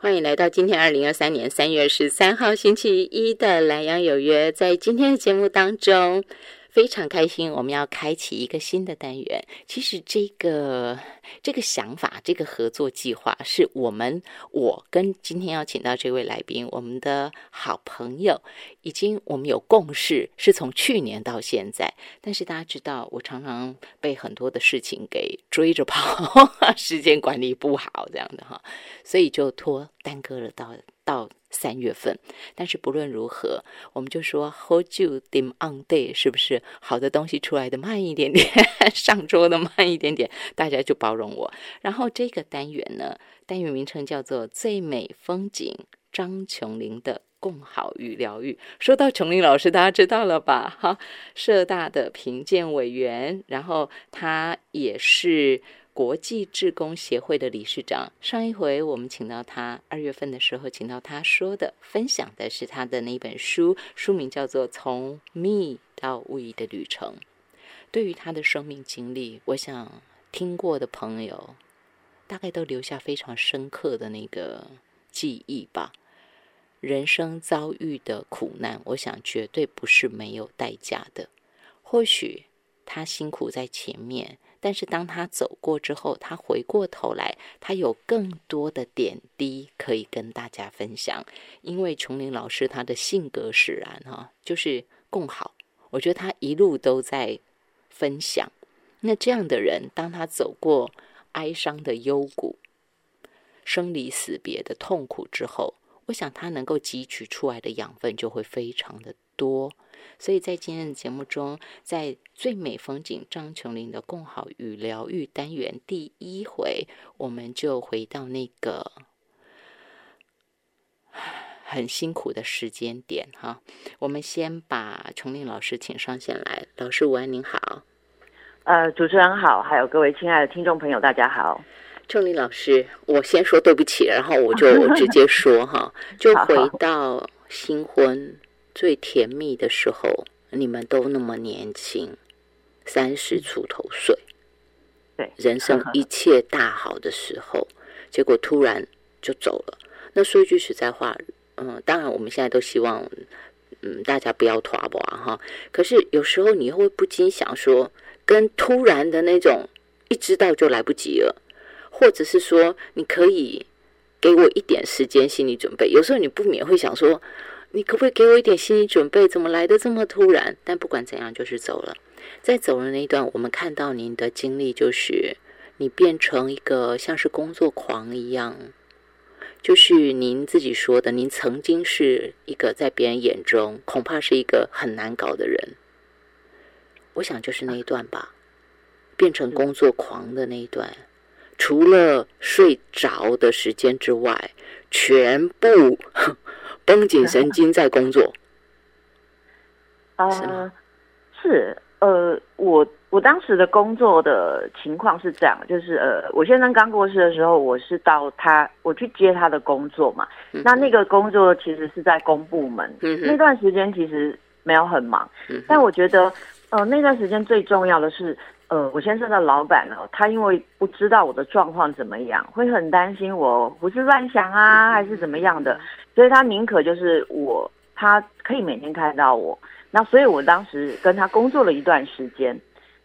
欢迎来到今天二零二三年三月十三号星期一的蓝洋有约。在今天的节目当中，非常开心，我们要开启一个新的单元。其实这个这个想法，这个合作计划，是我们我跟今天要请到这位来宾，我们的好朋友，已经我们有共识，是从去年到现在。但是大家知道，我常常被很多的事情给追着跑，时间管理不好，这样的哈，所以就拖耽搁了到到三月份。但是不论如何，我们就说 hold you dim on day，是不是好的东西出来的慢一点点，上桌的慢一点点，大家就包容我。然后这个单元呢，单元名称叫做最美风景，张琼林的。共好与疗愈。说到琼林老师，大家知道了吧？哈，社大的评鉴委员，然后他也是国际志工协会的理事长。上一回我们请到他，二月份的时候请到他说的，分享的是他的那本书，书名叫做《从 Me 到 We 的旅程》。对于他的生命经历，我想听过的朋友大概都留下非常深刻的那个记忆吧。人生遭遇的苦难，我想绝对不是没有代价的。或许他辛苦在前面，但是当他走过之后，他回过头来，他有更多的点滴可以跟大家分享。因为琼林老师他的性格使然哈，就是共好。我觉得他一路都在分享。那这样的人，当他走过哀伤的幽谷、生离死别的痛苦之后，我想他能够汲取出来的养分就会非常的多，所以在今天的节目中，在最美风景张琼林的共好与疗愈单元第一回，我们就回到那个 很辛苦的时间点哈。我们先把琼林老师请上线来，老师午安，您好。呃，主持人好，还有各位亲爱的听众朋友，大家好。琼林老师，我先说对不起，然后我就 直接说哈，就回到新婚最甜蜜的时候，你们都那么年轻，三十出头岁，对，人生一切大好的时候，结果突然就走了。那说一句实在话，嗯，当然我们现在都希望，嗯，大家不要拖吧哈。可是有时候你会不禁想说，跟突然的那种一知道就来不及了。或者是说，你可以给我一点时间心理准备。有时候你不免会想说，你可不可以给我一点心理准备？怎么来的这么突然？但不管怎样，就是走了。在走的那一段，我们看到您的经历，就是你变成一个像是工作狂一样，就是您自己说的，您曾经是一个在别人眼中恐怕是一个很难搞的人。我想就是那一段吧，变成工作狂的那一段。除了睡着的时间之外，全部绷紧神经在工作。啊，是呃，我我当时的工作的情况是这样，就是呃，我先生刚过世的时候，我是到他我去接他的工作嘛。那那个工作其实是在公部门，那段时间其实没有很忙，但我觉得呃那段时间最重要的是。呃，我先生的老板呢，他因为不知道我的状况怎么样，会很担心我胡思乱想啊，还是怎么样的，所以他宁可就是我，他可以每天看到我。那所以我当时跟他工作了一段时间。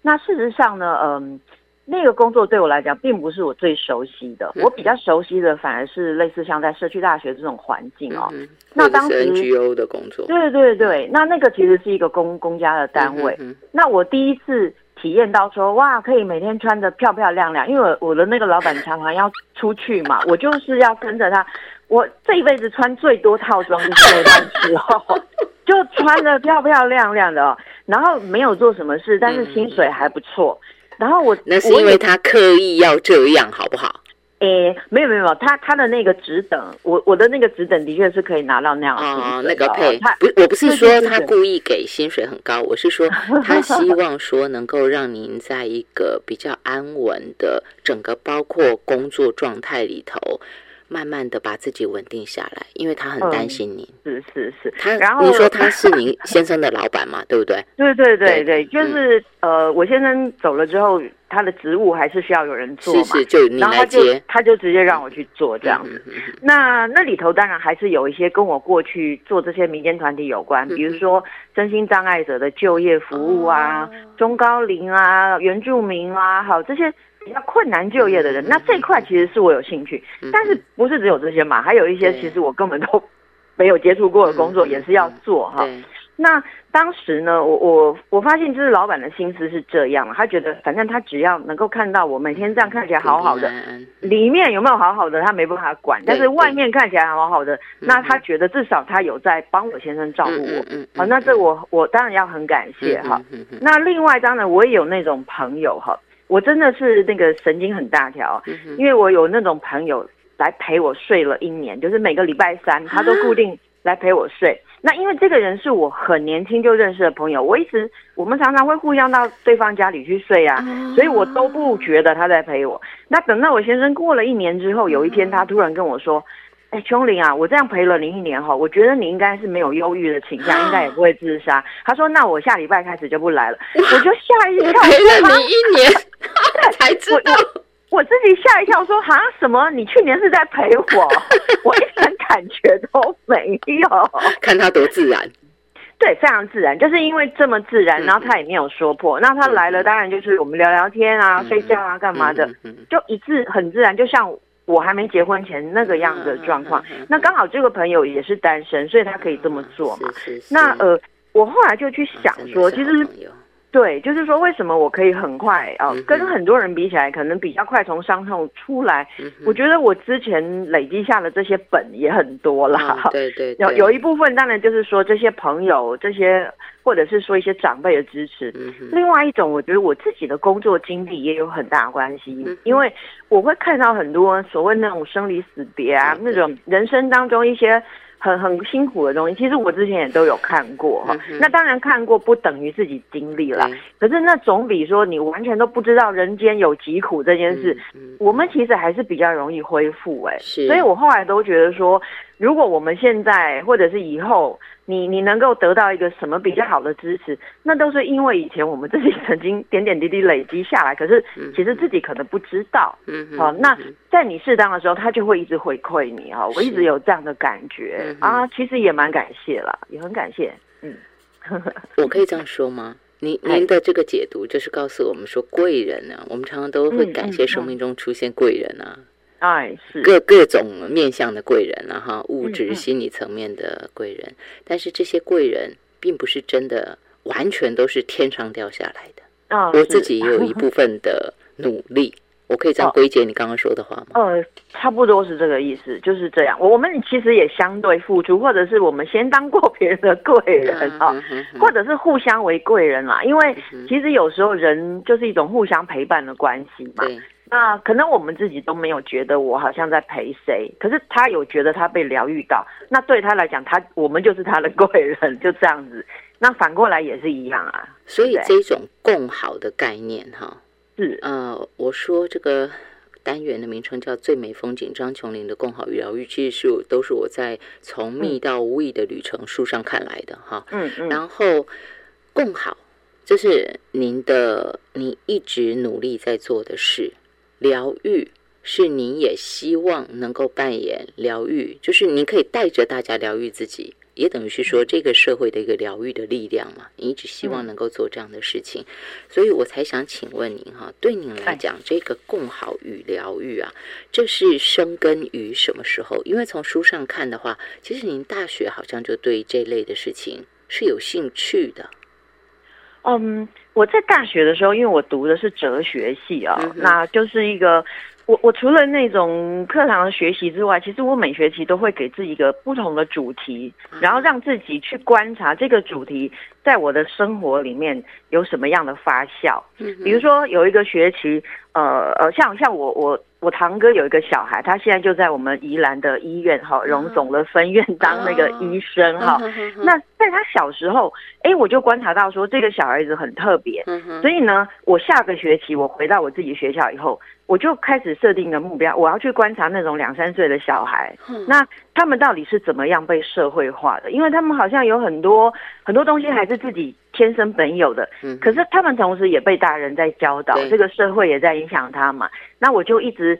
那事实上呢，嗯，那个工作对我来讲并不是我最熟悉的，我比较熟悉的反而是类似像在社区大学这种环境哦。那当时 NGO 的工作。对对对，那那个其实是一个公公家的单位。那我第一次。体验到说哇，可以每天穿的漂漂亮亮，因为我的那个老板常常要出去嘛，我就是要跟着他。我这一辈子穿最多套装就是那时候，就穿的漂漂亮亮的，然后没有做什么事，但是薪水还不错。然后我那是因为他刻意要这样，好不好？诶，没有没有，他他的那个职等，我我的那个职等的确是可以拿到那样啊，那个配不，我不是说他故意给薪水很高，我是说 他希望说能够让您在一个比较安稳的整个包括工作状态里头。慢慢的把自己稳定下来，因为他很担心你。是是是，他然后你说他是您先生的老板嘛，对不对？对对对对，就是呃，我先生走了之后，他的职务还是需要有人做嘛，是是，就你来接。他就直接让我去做这样。子。那那里头当然还是有一些跟我过去做这些民间团体有关，嗯。比如说身心障碍者的就业服务啊、哦。中高龄啊、原住民啊，好这些比较困难就业的人，嗯那这一块其实是我有兴趣，嗯但是不是只有这些嘛？还有一些其实我根本都 没有接触过的工作也是要做哈。对，那当时呢，我我我发现就是老板的心思是这样，他觉得反正他只要能够看到我每天这样看起来好好的，里面有没有好好的，他没办法管，但是外面看起来好好的，嗯那他觉得至少他有在帮我先生照顾我。嗯嗯好，那这我我当然要很感谢哈。，那另外当然我也有那种朋友哈，我真的是那个神经很大条，因为我有那种朋友来陪我睡了一年，就是每个礼拜三他都固定来陪我睡。那因为这个人是我很年轻就认识的朋友，我一直我们常常会互相到对方家里去睡啊，哦所以我都不觉得他在陪我。那等到我先生过了一年之后，有一天他突然跟我说。哎，琼玲啊，我这样陪了你一年哈，我觉得你应该是没有忧郁的倾向，应该也不会自杀。他说，那我下礼拜开始就不来了，我就吓一跳，陪了你一年 才知道，我自己吓一跳，说哈什么？你去年是在陪我？我一点感觉都没有。看他多自然，对，非常自然，就是因为这么自然，嗯然后他也没有说破。那他来了，当然就是我们聊聊天啊、嗯睡觉啊、干嘛的，就一致很自然，就像我还没结婚前那个样子的状况。嗯嗯嗯嗯那刚好这个朋友也是单身，所以他可以这么做嘛。是是是那呃，我后来就去想说，其实对，就是说为什么我可以很快啊、嗯跟很多人比起来，可能比较快从伤痛出来。嗯我觉得我之前累积下的这些本也很多啦。嗯对对，对有有一部分当然就是说这些朋友、这些或者是说一些长辈的支持。嗯另外一种，我觉得我自己的工作经历也有很大关系嗯，因为我会看到很多所谓那种生离死别啊，对那种人生当中一些很很辛苦的东西，其实我之前也都有看过哈。嗯。那当然看过不等于自己经历了，对。可是那总比说你完全都不知道人间有疾苦这件事，我们其实还是比较容易恢复哎、是。所以我后来都觉得说，如果我们现在或者是以后，你你能够得到一个什么比较好的支持，那都是因为以前我们自己曾经点点滴滴累积下来，可是其实自己可能不知道。嗯哼好、那在你适当的时候，他就会一直回馈你啊。我一直有这样的感觉啊，其实也蛮感谢啦，也很感谢。嗯，我可以这样说吗？您哎您的这个解读就是告诉我们说，贵人呢、我们常常都会嗯感谢嗯生命中出现贵人啊，哎，是，各各种面向的贵人啊，哈，物质、心理层面的贵人，但是这些贵人并不是真的完全都是天上掉下来的，啊，我自己也有一部分的努力，我可以这样哦归结你刚刚说的话吗？呃，差不多是这个意思，就是这样。我我们其实也相对付出，或者是我们先当过别人的贵人啊，嗯哼哼或者是互相为贵人啦。因为其实有时候人就是一种互相陪伴的关系嘛。对，那可能我们自己都没有觉得我好像在陪谁，可是他有觉得他被疗愈到，那对他来讲，他我们就是他的贵人，就这样子。那反过来也是一样啊，所以对这种共好的概念哈，是。呃，我说这个单元的名称叫“最美风景”，张琼林的共好与疗愈，其实是都是我在从密到无意的旅程书上看来的哈。嗯嗯，然后共好，这是您的你一直努力在做的事，疗愈。是您也希望能够扮演疗愈，就是您可以带着大家疗愈自己，也等于是说这个社会的一个疗愈的力量嘛。你一直希望能够做这样的事情，所以我才想请问您哈，对您来讲，这个共好与疗愈啊，这是生根于什么时候？因为从书上看的话，其实您大学好像就对这类的事情是有兴趣的。嗯，我在大学的时候，因为我读的是哲学系啊、嗯那就是一个我我除了那种课堂的学习之外，其实我每学期都会给自己一个不同的主题，然后让自己去观察这个主题在我的生活里面有什么样的发酵。嗯比如说有一个学期，呃呃，像像我我我堂哥有一个小孩，他现在就在我们宜兰的医院哈，荣总的分院当那个医生哈。那在他小时候，哎，我就观察到说这个小孩子很特别，所以呢，我下个学期我回到我自己学校以后，我就开始设定一个目标，我要去观察那种两三岁的小孩，嗯。那他们到底是怎么样被社会化的？因为他们好像有很多很多东西还是自己天生本有的。嗯，可是他们同时也被大人在教导，这个社会也在影响他嘛。那我就一直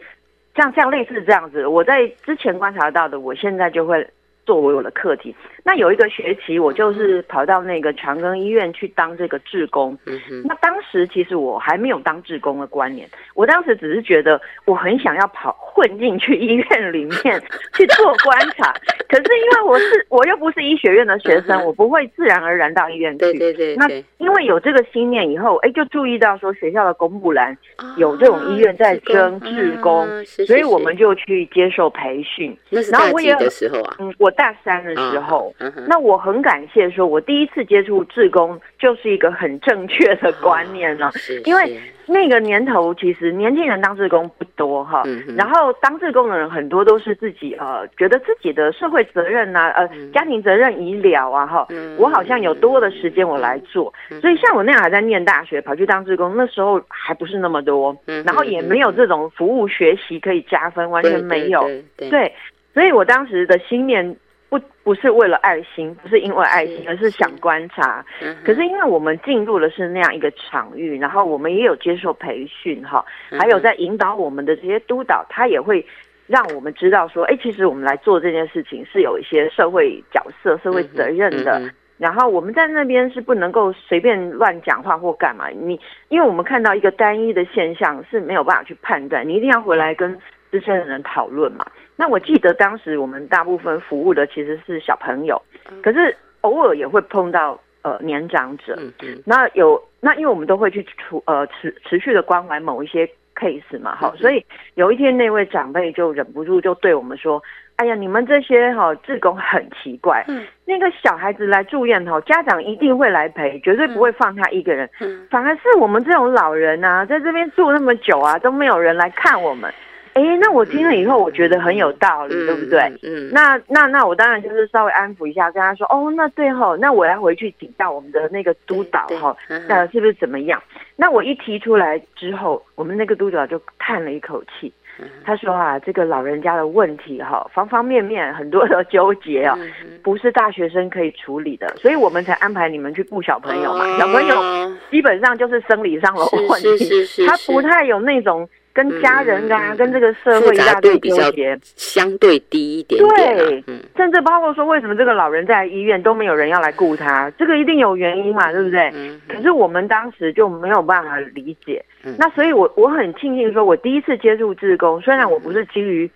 像像类似这样子，我在之前观察到的，我现在就会作为我的课题。那有一个学期，我就是跑到那个长庚医院去当这个志工。那当时其实我还没有当志工的观念，我当时只是觉得我很想要跑混进去医院里面 去做观察。可是因为我是我又不是医学院的学生，嗯我不会自然而然到医院去。对对对那，因为有这个心念以后，哎，就注意到说学校的公布栏有这种医院在征志工所以我们就去接受培训。那是大几然后我也的时候啊，嗯，我大三的时候，那我很感谢说，我第一次接触志工就是一个很正确的观念呢。是因为那个年头，其实年轻人当志工不多哈，嗯然后当志工的人很多都是自己呃觉得自己的社会责任呐、呃嗯。家庭责任已了啊哈，嗯。我好像有多的时间我来做，嗯所以像我那样还在念大学，跑去当志工，那时候还不是那么多，嗯然后也没有这种服务学习可以加分，完全没有，对对对。对，所以我当时的心念不不是为了爱心，不是因为爱心是，而是想观察。可是因为我们进入的是那样一个场域，然后我们也有接受培训哈，嗯还有在引导我们的这些督导，他也会让我们知道说，哎，其实我们来做这件事情是有一些社会角色、社会责任的。然后我们在那边是不能够随便乱讲话或干嘛，你因为我们看到一个单一的现象是没有办法去判断，你一定要回来跟资深的人讨论嘛。那我记得当时我们大部分服务的其实是小朋友，可是偶尔也会碰到呃年长者。嗯嗯那有那因为我们都会去处呃持持续的关怀某一些 case 嘛，哈、嗯所以有一天那位长辈就忍不住就对我们说：“哎呀，你们这些哈、志工很奇怪，嗯那个小孩子来住院哈、家长一定会来陪，绝对不会放他一个人，嗯反而是我们这种老人啊，在这边住那么久啊，都没有人来看我们。”哎，那我听了以后，我觉得很有道理，对不对？嗯，那那那我当然就是稍微安抚一下，跟他说哦，那对吼，那我要回去请教我们的那个督导对哈，嗯那是不是怎么样？那我一提出来之后，我们那个督导就叹了一口气，嗯他说啊，这个老人家的问题哈，方方面面很多的 纠结啊，不是大学生可以处理的，所以我们才安排你们去顾小朋友嘛。小朋友哦基本上就是生理上的问是题，他不太有那种跟家人啊、跟这个社会一大堆度比较纠结。相对低一点点啊对，嗯甚至包括说，为什么这个老人在医院都没有人要来顾他？这个一定有原因嘛，对不对？嗯可是我们当时就没有办法理解。嗯那所以我我很庆幸，说我第一次接触志工，虽然我不是基于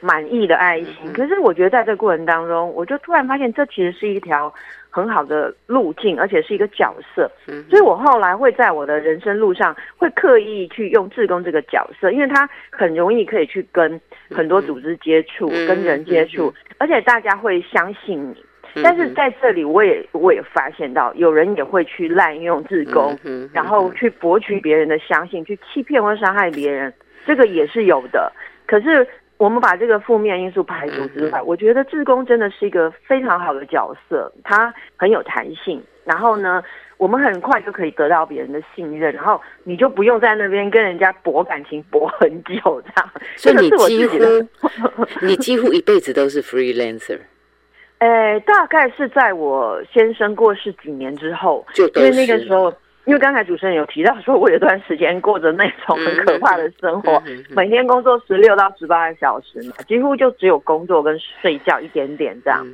满意的爱心，嗯可是我觉得在这个过程当中，我就突然发现这其实是一条很好的路径，而且是一个角色。嗯所以我后来会在我的人生路上，会刻意去用志工这个角色，因为他很容易可以去跟很多组织接触，嗯跟人接触，嗯而且大家会相信你。嗯但是在这里，我也我也发现到，有人也会去滥用志工，然后去博取别人的相信，去欺骗或伤害别人，这个也是有的。可是我们把这个负面因素排除之外，我觉得志工真的是一个非常好的角色，他很有弹性。然后呢，我们很快就可以得到别人的信任，然后你就不用在那边跟人家博感情博很久这样。所以你几。乎 你几乎一辈子都是 freelancer，呃，大概是在我先生过世几年之后，就都因为那个是时候，因为刚才主持人有提到说，我有段时间过着那种很可怕的生活，每天工作十六到十八个小时嘛，几乎就只有工作跟睡觉一点点这样。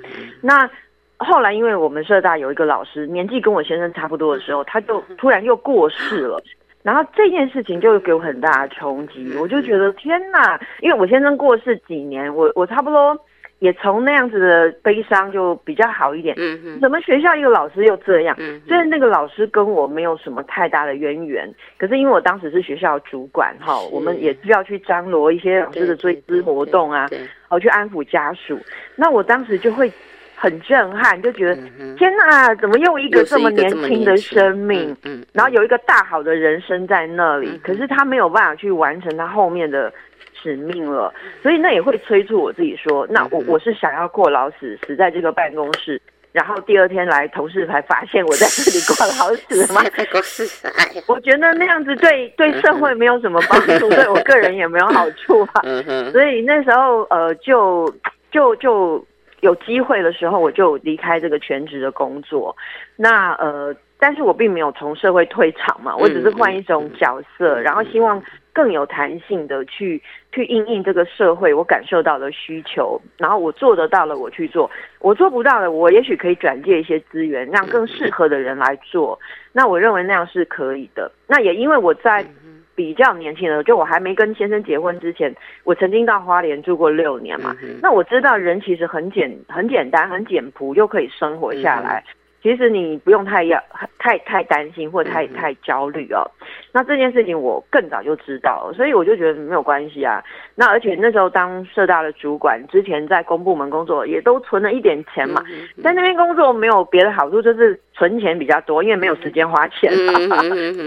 那后来，因为我们社大有一个老师，年纪跟我先生差不多的时候，他就突然又过世了。然后这件事情就给我很大的冲击，我就觉得天哪！因为我先生过世几年，我我差不多也从那样子的悲伤就比较好一点。嗯嗯怎么学校一个老师又这样？嗯虽然那个老师跟我没有什么太大的渊源，可是因为我当时是学校主管哈，我们也需要去张罗一些老师的追思活动啊，对，好去安抚家属。那我当时就会很震撼，就觉得、嗯天哪，怎么又一个这么一个这么年轻的生命？嗯，嗯然后有一个大好的人生在那里，嗯可是他没有办法去完成他后面的使命了，所以那也会催促我自己说，那我嗯我是想要过劳死，死在这个办公室，然后第二天来同事才发现我在这里过劳死吗？在公司哎呀，我觉得那样子对对社会没有什么帮助，对我个人也没有好处啊。嗯哼，所以那时候呃，就就就有机会的时候，我就离开这个全职的工作。那呃，但是我并没有从社会退场嘛，我只是换一种角色，然后希望更有弹性的去去应应这个社会我感受到的需求，然后我做得到了我去做，我做不到的我也许可以转借一些资源，让更适合的人来做。那我认为那样是可以的。那也因为我在比较年轻的，就我还没跟先生结婚之前，我曾经到花莲住过六年嘛。那我知道人其实很简很简单很简朴，又可以生活下来。其实你不用太要太太担心或太太焦虑哦。那这件事情我更早就知道，所以我就觉得没有关系啊。那而且那时候当社大的主管，之前在公部门工作，也都存了一点钱嘛。在那边工作没有别的好处，就是存钱比较多，因为没有时间花钱。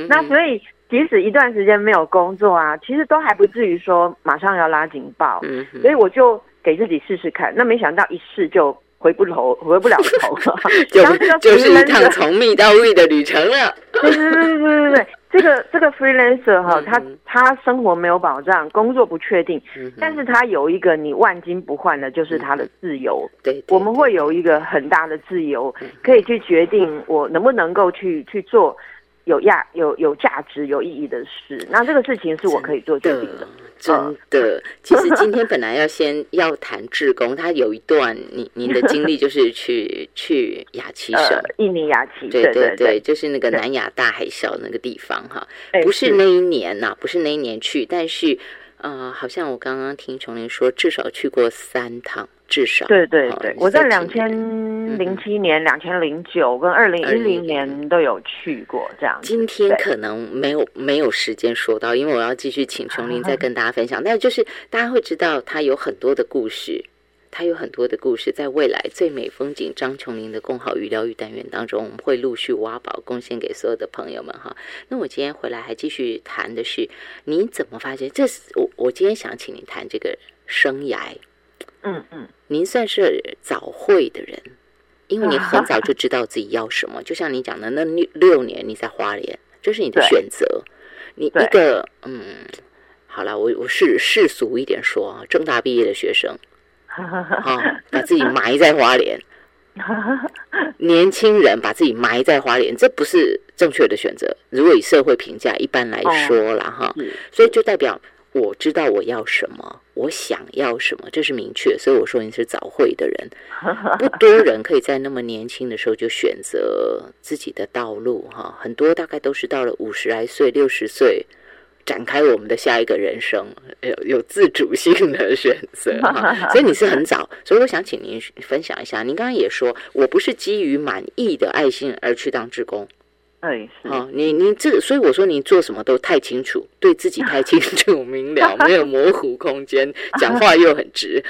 那所以即使一段时间没有工作啊，其实都还不至于说马上要拉警报。所以我就给自己试试看。那没想到一试就。回不头，回不了头了，就就是一趟从密到位的旅程了。对对对对对对，这个这个 freelancer 哈，他他生活没有保障，工作不确定，但是他有一个你万金不换的，就是他的自由。对，我们会有一个很大的自由，可以去决定我能不能够去去做有价有有价值有意义的事。那这个事情是我可以做决定的。真的，其实今天本来要先要谈志工，他有一段您您的经历就是去去雅琪省，印尼雅琪，对对对，就是那个南亚大海啸那个地方哈，不是那一年呐，不是那一年去，但是呃，好像我刚刚听琼林说，至少去过三趟。至少对对对，我在两千零七年、两千零九跟二零一零年都有去过这样。今天可能没有没有时间说到，因为我要继续请琼林再跟大家分享。但就是大家会知道，他有很多的故事，他有很多的故事，在未来最美风景张琼林的共好与疗愈单元当中，我们会陆续挖宝贡献给所有的朋友们哈。那我今天回来还继续谈的是，你怎么发现？这是我我今天想请你谈这个生涯。嗯嗯，您算是早会的人，因为你很早就知道自己要什么。就像你讲的，那六六年你在花莲，这是你的选择。你一个嗯，好了，我我是世俗一点说啊，正大毕业的学生，啊，把自己埋在花莲，年轻人把自己埋在花莲，这不是正确的选择。如果以社会评价一般来说了哈，所以就代表。我知道我要什么，我想要什么，这是明确。所以我说你是早会的人，不多人可以在那么年轻的时候就选择自己的道路哈。很多大概都是到了五十来岁、六十岁，展开我们的下一个人生，有有自主性的选择哈。所以你是很早，所以我想请您分享一下。您刚刚也说我不是基于满意的爱心而去当职工。哎，哦，你你这，所以我说你做什么都太清楚，对自己太清楚 明了，没有模糊空间，讲话又很直，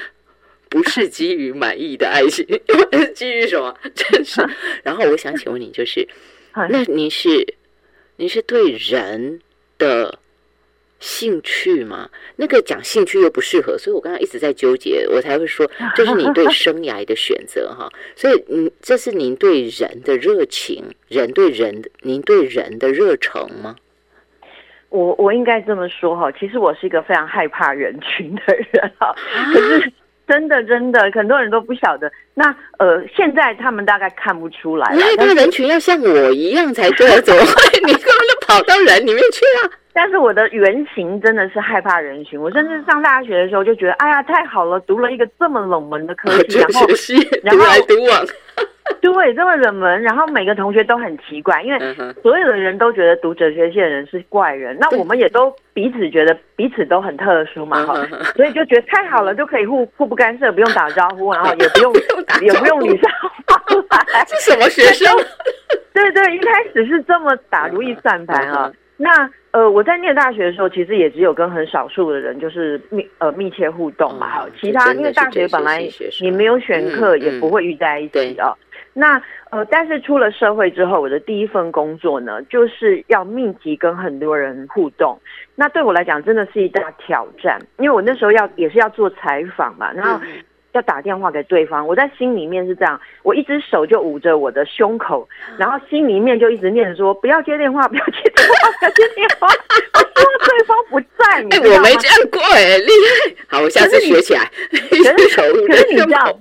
不是基于满意的爱情，基于什么？真是。然后我想请问你，就是，那你是你是对人的。兴趣嘛，那个讲兴趣又不适合，所以我刚刚一直在纠结，我才会说这是你对生涯的选择哈。所以，嗯，这是您对人的热情，人对人，您对人的热诚吗？我我应该这么说哈，其实我是一个非常害怕人群的人哈。可是真的真的，很多人都不晓得。那呃，现在他们大概看不出来，那个人群要像我一样才对，怎么会？你根本就跑到人里面去了。但是我的原型真的是害怕人群，我甚至上大学的时候就觉得，哎呀，太好了，读了一个这么冷门的科技，然后然后读往，对，这么冷门，然后每个同学都很奇怪，因为所有的人都觉得读哲学系的人是怪人，那我们也都彼此觉得彼此都很特殊嘛，哈，所以就觉得太好了，就可以互互不干涉，不用打招呼，然后 也不用也不用女生什么学生？对对，一开始是这么打如意算盘啊，那。呃，我在念大学的时候，其实也只有跟很少数的人就是密呃密切互动嘛。其他因为大学本来你没有选课，也不会遇在一起哦。那呃，但是出了社会之后，我的第一份工作呢，就是要密集跟很多人互动。那对我来讲，真的是一大挑战，因为我那时候要也是要做采访嘛，然后。要打电话给对方，我在心里面是这样，我一只手就捂着我的胸口，然后心里面就一直念着说：不要接电话，不要接电话，不要接电话。我希望对方不在，你我没这样过哎，厉害！好，我下次学起来。可是，可是你知道，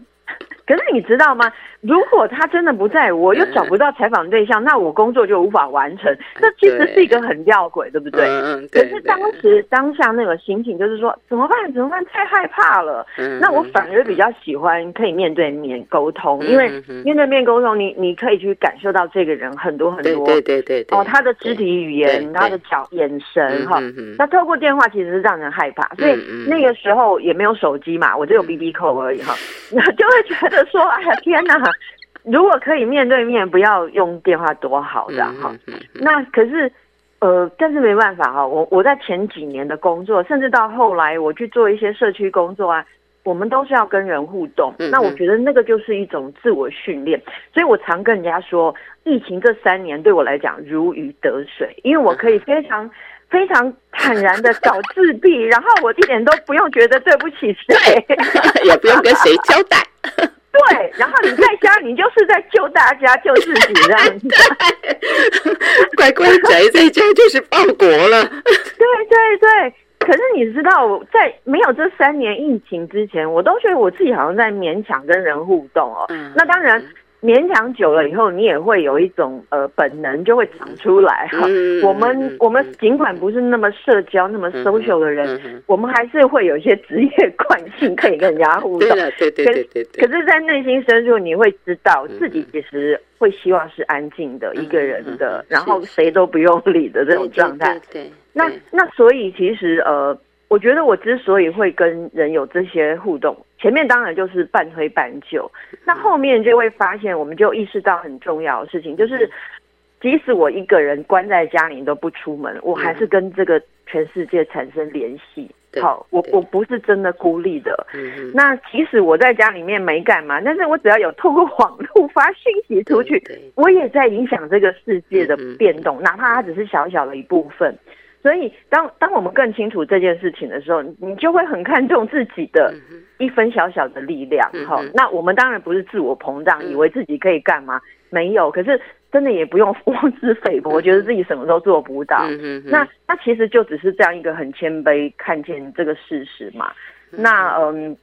可是你知道吗？如果他真的不在，我又找不到采访对象，那我工作就无法完成。这其实是一个很吊诡，对不对？嗯，可是当时当下那个心情就是说，怎么办？怎么办？太害怕了。那我反而比较喜欢可以面对面沟通，因为面对面沟通，你你可以去感受到这个人很多很多，对对对哦，他的肢体语言，他的脚眼神哈。那透过电话其实是让人害怕，所以那个时候也没有手机嘛，我只有 B B 扣而已哈，就会觉得说，哎呀天哪！如果可以面对面，不要用电话多好的哈。那可是，呃，但是没办法哈。我我在前几年的工作，甚至到后来我去做一些社区工作啊，我们都是要跟人互动。那我觉得那个就是一种自我训练。所以我常跟人家说，疫情这三年对我来讲如鱼得水，因为我可以非常非常坦然的搞自闭，然后我一点都不用觉得对不起 谁，也不用跟谁交代。对，然后你在家，你就是在救大家，救自己这样子。乖乖宅在家就是报国了。对对对，可是你知道，在没有这三年疫情之前，我都觉得我自己好像在勉强跟人互动哦。那当然。勉强久了以后，你也会有一种呃本能就会长出来哈。我们我们尽管不是那么社交、那么 social 的人，我们还是会有一些职业惯性可以跟人家互动。对对对对可是，在内心深处，你会知道自己其实会希望是安静的一个人的，然后谁都不用理的这种状态。对。那那所以其实呃。我觉得我之所以会跟人有这些互动，前面当然就是半推半就，那后面就会发现，我们就意识到很重要的事情，就是即使我一个人关在家里都不出门，我还是跟这个全世界产生联系。好，我我不是真的孤立的。那即使我在家里面没干嘛，但是我只要有透过网络发讯息出去，我也在影响这个世界的变动，哪怕它只是小小的一部分。所以，当当我们更清楚这件事情的时候，你就会很看重自己的一分小小的力量。哈，那我们当然不是自我膨胀，以为自己可以干嘛？没有。可是真的也不用妄自菲薄，觉得自己什么都做不到。那那其实就只是这样一个很谦卑，看见这个事实嘛。那嗯，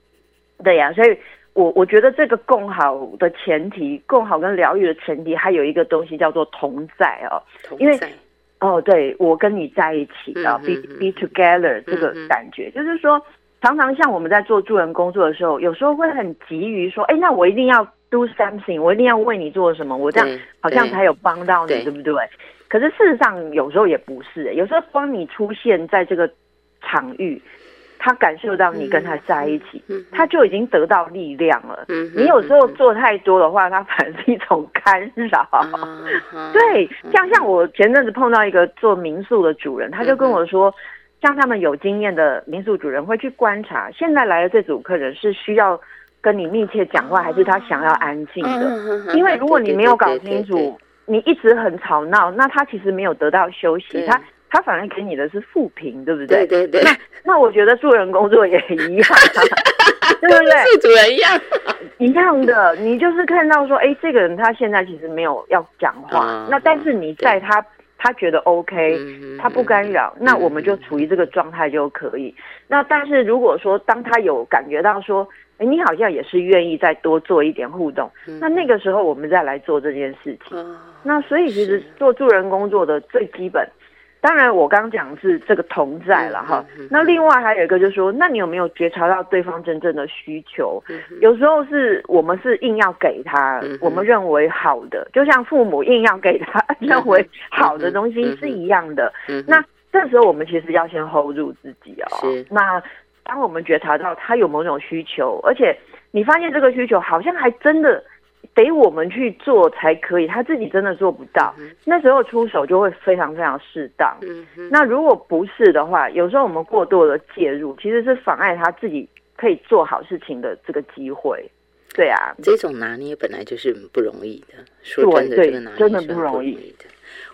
对呀。所以我我觉得这个共好的前提，共好跟疗愈的前提，还有一个东西叫做同在哦，因为。哦，对，我跟你在一起的，be be together 这个感觉，就是说，常常像我们在做助人工作的时候，有时候会很急于说，哎，那我一定要 do something，我一定要为你做什么，我这样好像才有帮到你，对不对？可是事实上，有时候也不是，有时候帮你出现在这个场域。他感受到你跟他在一起，他就已经得到力量了。你有时候做太多的话，他反而是一种干扰。对，像像我前阵子碰到一个做民宿的主人，他就跟我说，像他们有经验的民宿主人会去观察，现在来的这组客人是需要跟你密切讲话，还是他想要安静的？因为如果你没有搞清楚，你一直很吵闹，那他其实没有得到休息，他。他反而给你的是负评，对不对？对对对。那那我觉得助人工作也一样，对不对？是主人一样，一样的。你就是看到说，哎，这个人他现在其实没有要讲话，那但是你在他他觉得 OK，他不干扰，那我们就处于这个状态就可以。那但是如果说当他有感觉到说，哎，你好像也是愿意再多做一点互动，那那个时候我们再来做这件事情。那所以其实做助人工作的最基本。当然，我刚刚讲是这个同在了哈。那另外还有一个就是说，那你有没有觉察到对方真正的需求？有时候是我们是硬要给他，我们认为好的，就像父母硬要给他认为好的东西是一样的。那这时候我们其实要先 hold 住自己哦。那当我们觉察到他有某种需求，而且你发现这个需求好像还真的。得我们去做才可以，他自己真的做不到。那时候出手就会非常非常适当。那如果不是的话，有时候我们过度的介入，其实是妨碍他自己可以做好事情的这个机会。对啊，这种拿捏本来就是不容易的。说真的，这个拿捏真的不容易的。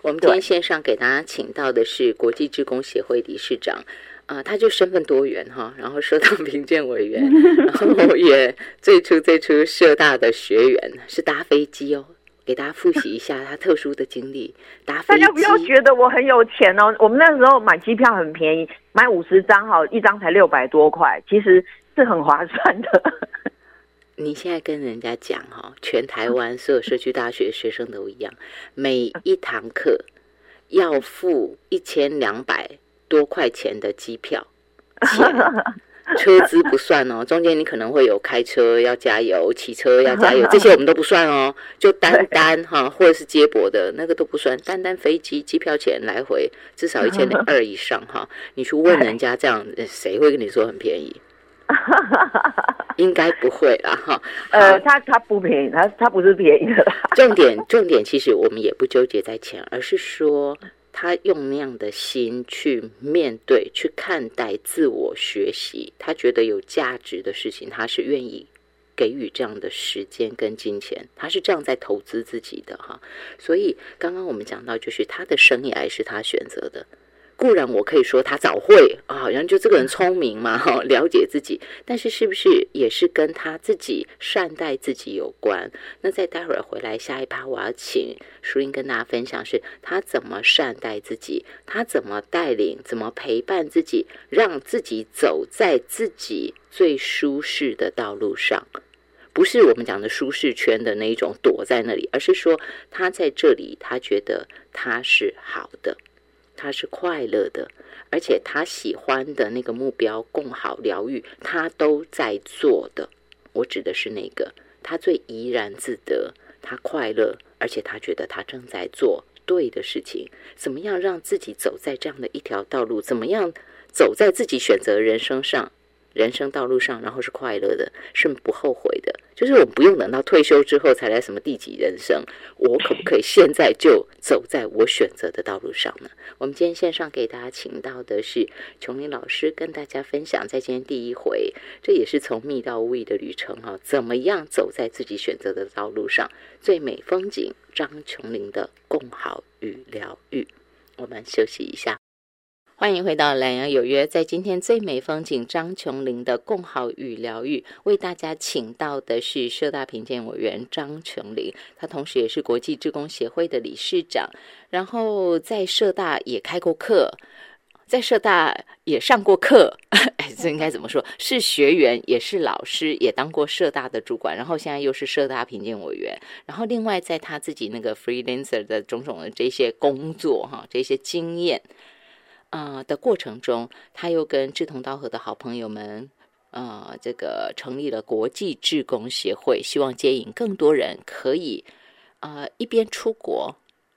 我们今天线上给大家请到的是国际职工协会理事长。啊，他就身份多元哈，然后社当评鉴委员，然后也最初最初社大的学员是搭飞机哦，给大家复习一下他特殊的经历。搭飞机，大家不要觉得我很有钱哦，我们那时候买机票很便宜，买五十张哈，一张才六百多块，其实是很划算的。你现在跟人家讲哈，全台湾所有社区大学学生都一样，每一堂课要付一千两百多块钱的机票钱。车资不算哦，中间你可能会有开车要加油、骑车要加油，这些我们都不算哦。就单单哈，或者是接驳的那个都不算，单单飞机机票钱来回至少一千 二以上哈。你去问人家这样，谁会跟你说很便宜？应该不会啦哈。呃，他他不便宜，他他不是便宜的。重点重点，其实我们也不纠结在钱，而是说。他用那样的心去面对、去看待自我学习，他觉得有价值的事情，他是愿意给予这样的时间跟金钱，他是这样在投资自己的哈。所以刚刚我们讲到，就是他的生涯是他选择的。固然我可以说他早会啊，好像就这个人聪明嘛，哈，了解自己。但是是不是也是跟他自己善待自己有关？那在待会儿回来下一趴，我要请淑英跟大家分享，是他怎么善待自己，他怎么带领，怎么陪伴自己，让自己走在自己最舒适的道路上，不是我们讲的舒适圈的那一种躲在那里，而是说他在这里，他觉得他是好的。他是快乐的，而且他喜欢的那个目标共好疗愈，他都在做的。我指的是那个他最怡然自得，他快乐，而且他觉得他正在做对的事情。怎么样让自己走在这样的一条道路？怎么样走在自己选择人生上？人生道路上，然后是快乐的，是不后悔的。就是我们不用等到退休之后才来什么第几人生，我可不可以现在就走在我选择的道路上呢？我们今天线上给大家请到的是琼林老师，跟大家分享在今天第一回，这也是从密到位的旅程哈，怎么样走在自己选择的道路上？最美风景，张琼林的共好与疗愈。我们休息一下。欢迎回到《懒羊有约》。在今天最美风景，张琼林的共好与疗愈，为大家请到的是社大评鉴委员张琼林，他同时也是国际志工协会的理事长。然后在社大也开过课，在社大也上过课。哎，这应该怎么说？是学员，也是老师，也当过社大的主管。然后现在又是社大评鉴委员。然后另外在他自己那个 freelancer 的种种的这些工作哈，这些经验。啊的过程中，他又跟志同道合的好朋友们，呃，这个成立了国际志工协会，希望接引更多人可以，呃，一边出国，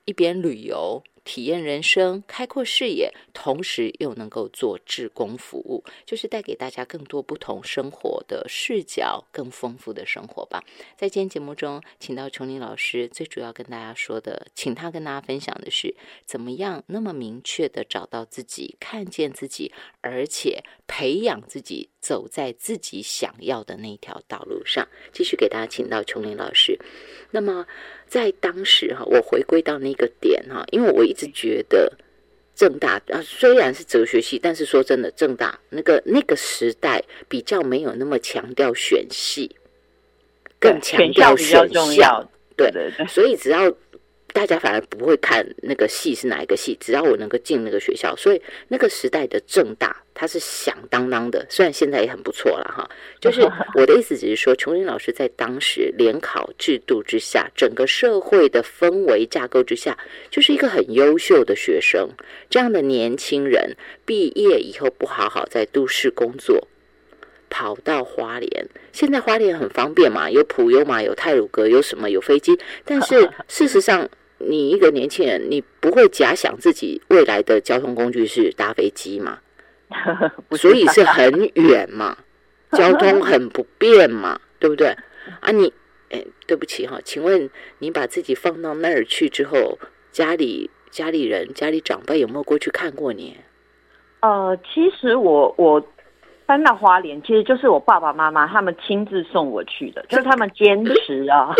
一边旅游。体验人生，开阔视野，同时又能够做志工服务，就是带给大家更多不同生活的视角，更丰富的生活吧。在今天节目中，请到琼林老师，最主要跟大家说的，请他跟大家分享的是，怎么样那么明确的找到自己，看见自己，而且培养自己，走在自己想要的那条道路上。继续给大家请到琼林老师，那么。在当时哈，我回归到那个点哈，因为我一直觉得正大啊，虽然是哲学系，但是说真的，正大那个那个时代比较没有那么强调选系，更强调选校，对，所以只要。大家反而不会看那个系是哪一个系，只要我能够进那个学校，所以那个时代的正大，它是响当当的。虽然现在也很不错了哈，就是 我的意思只是说，琼林老师在当时联考制度之下，整个社会的氛围架构之下，就是一个很优秀的学生。这样的年轻人毕业以后不好好在都市工作，跑到花莲。现在花莲很方便嘛，有普悠嘛，有泰鲁阁，有什么有飞机，但是 事实上。你一个年轻人，你不会假想自己未来的交通工具是搭飞机嘛？所以是很远嘛，交通很不便嘛，对不对？啊，你，哎，对不起哈，请问你把自己放到那儿去之后，家里家里人、家里长辈有没有过去看过你？呃，其实我我搬到花莲，其实就是我爸爸妈妈他们亲自送我去的，就是他们坚持啊。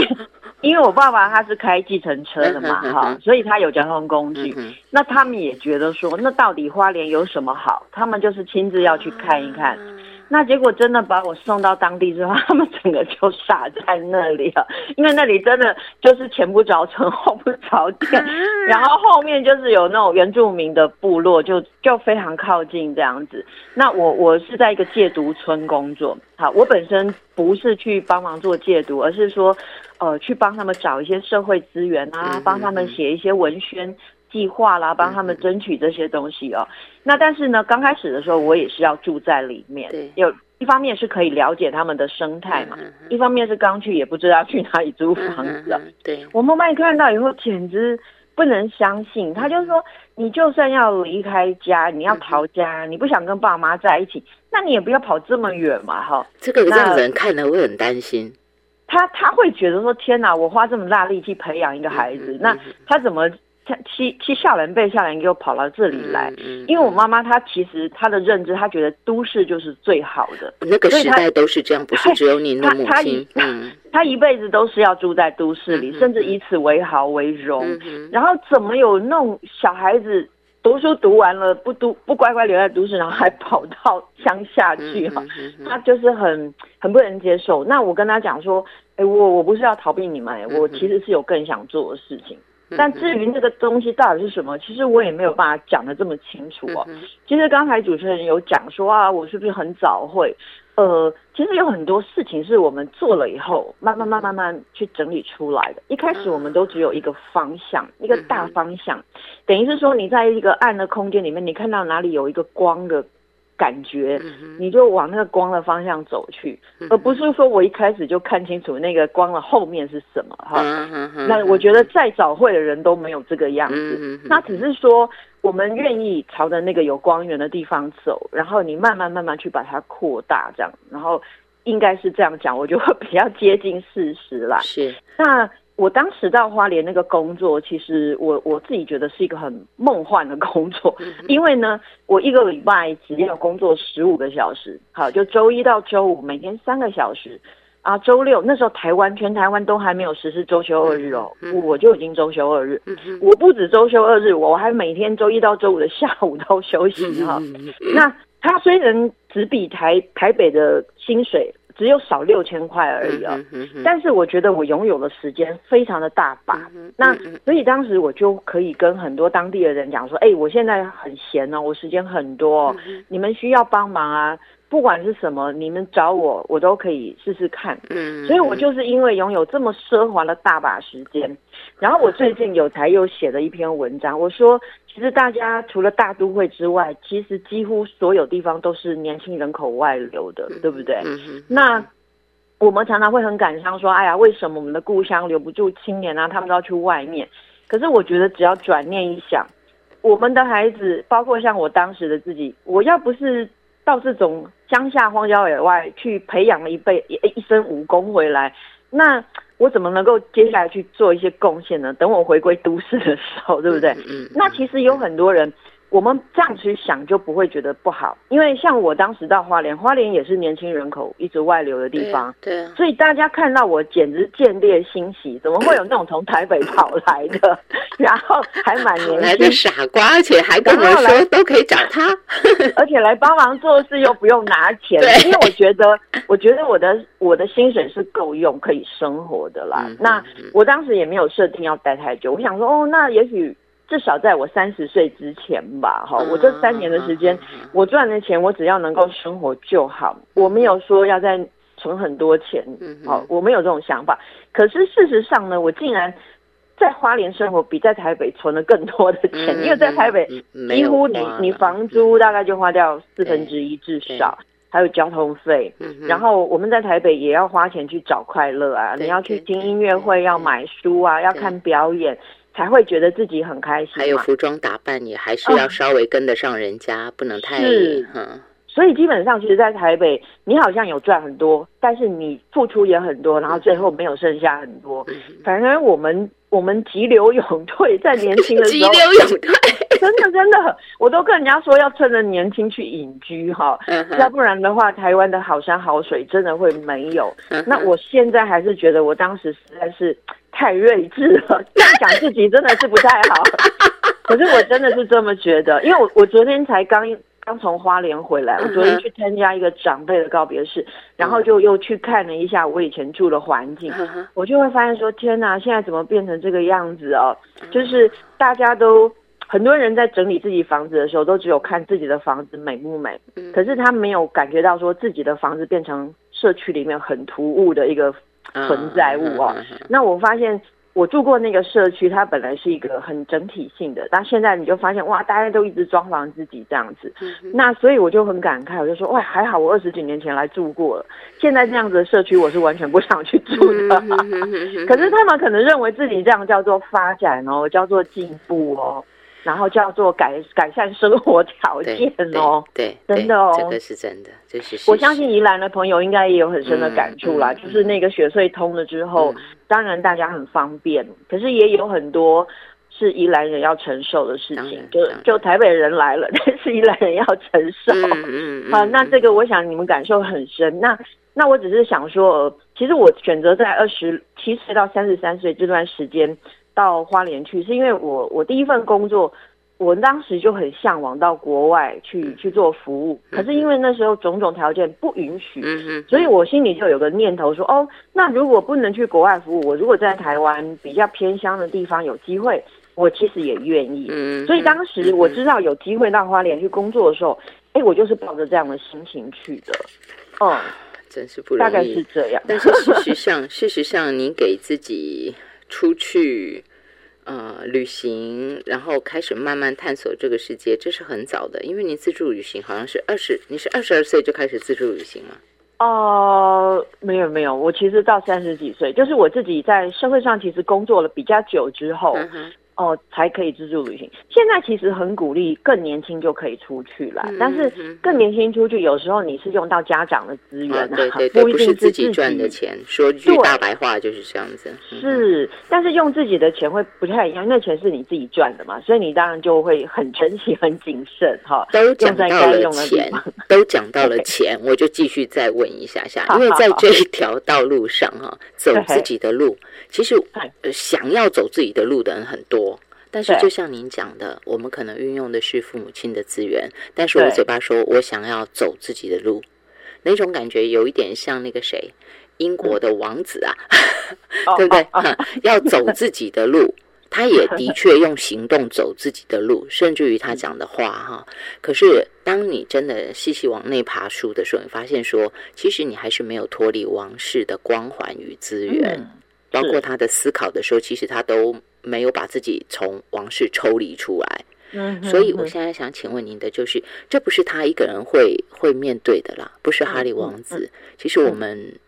因为我爸爸他是开计程车的嘛，哈，所以他有交通工具。那他们也觉得说，那到底花莲有什么好？他们就是亲自要去看一看。那结果真的把我送到当地之后，他们整个就傻在那里了，因为那里真的就是前不着村后不着店，然后后面就是有那种原住民的部落，就就非常靠近这样子。那我我是在一个戒毒村工作，好，我本身不是去帮忙做戒毒，而是说，呃，去帮他们找一些社会资源啊，帮他们写一些文宣。计划啦，帮他们争取这些东西哦。那但是呢，刚开始的时候，我也是要住在里面。对，有一方面是可以了解他们的生态嘛，一方面是刚去也不知道去哪里租房子。对，我妈妈一看到以后，简直不能相信。她就说：“你就算要离开家，你要逃家，你不想跟爸妈在一起，那你也不要跑这么远嘛。”哈，这个让人看了会很担心。他他会觉得说：“天哪，我花这么大力气培养一个孩子，那他怎么？”他七七下人被下人给我跑到这里来，因为我妈妈她其实她的认知，她觉得都市就是最好的。那个时代都是这样，不是只有你的母亲。嗯，她一辈子都是要住在都市里，甚至以此为豪为荣。然后怎么有那种小孩子读书读完了不读不乖乖留在都市，然后还跑到乡下去哈？他就是很很不能接受。那我跟她讲说，哎，我我不是要逃避你们，我其实是有更想做的事情。但至于那个东西到底是什么，其实我也没有办法讲的这么清楚哦。其实刚才主持人有讲说啊，我是不是很早会？呃，其实有很多事情是我们做了以后，慢慢慢慢慢去整理出来的。一开始我们都只有一个方向，一个大方向，等于是说你在一个暗的空间里面，你看到哪里有一个光的。感觉你就往那个光的方向走去，而不是说我一开始就看清楚那个光的后面是什么哈。那我觉得再早会的人都没有这个样子，那只是说我们愿意朝着那个有光源的地方走，然后你慢慢慢慢去把它扩大，这样，然后应该是这样讲，我就会比较接近事实啦。是那。我当时到花莲那个工作，其实我我自己觉得是一个很梦幻的工作，因为呢，我一个礼拜只要工作十五个小时，好，就周一到周五每天三个小时，啊，周六那时候台湾全台湾都还没有实施周休二日哦，我就已经周休二日，我不止周休二日，我还每天周一到周五的下午都 休息哈。那他虽然只比台台北的薪水。只有少六千块而已啊，但是我觉得我拥有的时间非常的大把，那所以当时我就可以跟很多当地的人讲说，哎，我现在很闲哦，我时间很多，你们需要帮忙啊。不管是什么，你们找我，我都可以试试看。嗯，所以我就是因为拥有这么奢华的大把时间，然后我最近有才又写了一篇文章，我说其实大家除了大都会之外，其实几乎所有地方都是年轻人口外流的，对不对？嗯那我们常常会很感伤，说哎呀，为什么我们的故乡留不住青年啊？他们都要去外面。可是我觉得只要转念一想，我们的孩子，包括像我当时的自己，我要不是。到这种乡下荒郊野外去培养了一辈一一身武功回来，那我怎么能够接下来去做一些贡献呢？等我回归都市的时候，对不对？那其实有很多人。我们这样去想就不会觉得不好，因为像我当时到花莲，花莲也是年轻人口一直外流的地方，对，所以大家看到我简直见猎欣喜，怎么会有那种从台北跑来的，然后还蛮年轻，来的傻瓜，而且还跟我说都可以找他，而且来帮忙做事又不用拿钱，因为我觉得，我觉得我的我的薪水是够用可以生活的啦。那我当时也没有设定要待太久，我想说，哦，那也许。至少在我三十岁之前吧，哈，我这三年的时间，我赚的钱，我只要能够生活就好，我没有说要再存很多钱，好，我没有这种想法。可是事实上呢，我竟然在花莲生活比在台北存了更多的钱，因为在台北几乎你你房租大概就花掉四分之一至少，还有交通费，然后我们在台北也要花钱去找快乐啊，你要去听音乐会，要买书啊，要看表演。才会觉得自己很开心。还有服装打扮也还是要稍微跟得上人家，不能太。是，所以基本上，其实，在台北，你好像有赚很多，但是你付出也很多，然后最后没有剩下很多。反正我们我们急流勇退，在年轻的时候急流勇退，真的真的，我都跟人家说要趁着年轻去隐居哈，要不然的话，台湾的好山好水真的会没有。那我现在还是觉得，我当时实在是。太睿智了，这样讲自己真的是不太好。可是我真的是这么觉得，因为我我昨天才刚刚从花莲回来，我昨天去参加一个长辈的告别式，然后就又去看了一下我以前住的环境，我就会发现说，天哪，现在怎么变成这个样子哦？就是大家都很多人在整理自己房子的时候，都只有看自己的房子美不美，可是他没有感觉到说自己的房子变成社区里面很突兀的一个存在物哦。那我发现。我住过那个社区，它本来是一个很整体性的，但现在你就发现哇，大家都一直装潢自己这样子，那所以我就很感慨，我就说哇，还好我二十几年前来住过了，现在这样子的社区我是完全不想去住的。可是他们可能认为自己这样叫做发展哦，叫做进步哦。然后叫做改改善生活条件哦，对，真的哦，这个是真的，这是我相信宜兰的朋友应该也有很深的感触啦。就是那个雪隧通了之后，当然大家很方便，可是也有很多是宜兰人要承受的事情。就就台北人来了，但是宜兰人要承受。嗯嗯。好，那这个我想你们感受很深。那那我只是想说，其实我选择在二十七岁到三十三岁这段时间。到花莲去，是因为我我第一份工作，我当时就很向往到国外去去做服务，可是因为那时候种种条件不允许，所以我心里就有个念头说，哦，那如果不能去国外服务，我如果在台湾比较偏乡的地方有机会，我其实也愿意。所以当时我知道有机会到花莲去工作的时候，哎，我就是抱着这样的心情去的。哦，真是不容易，大概是这样。但是事实上，事实上，您给自己。出去，呃，旅行，然后开始慢慢探索这个世界，这是很早的。因为您自助旅行好像是二十，你是二十二岁就开始自助旅行吗？哦，没有没有，我其实到三十几岁，就是我自己在社会上其实工作了比较久之后。哦，才可以自助旅行。现在其实很鼓励更年轻就可以出去了，但是更年轻出去，有时候你是用到家长的资源，对对对，不是自己赚的钱。说句大白话就是这样子。是，但是用自己的钱会不太一样，因为钱是你自己赚的嘛，所以你当然就会很珍惜、很谨慎哈。都讲到了钱，都讲到了钱，我就继续再问一下下，因为在这一条道路上哈，走自己的路，其实想要走自己的路的人很多。但是，就像您讲的，我们可能运用的是父母亲的资源，但是我嘴巴说我想要走自己的路，那种感觉有一点像那个谁，英国的王子啊，对不对？要走自己的路，他也的确用行动走自己的路，甚至于他讲的话哈。可是，当你真的细细往内爬书的时候，你发现说，其实你还是没有脱离王室的光环与资源，包括他的思考的时候，其实他都。没有把自己从王室抽离出来，嗯，所以我现在想请问您的就是，这不是他一个人会会面对的啦，不是哈利王子。其实我们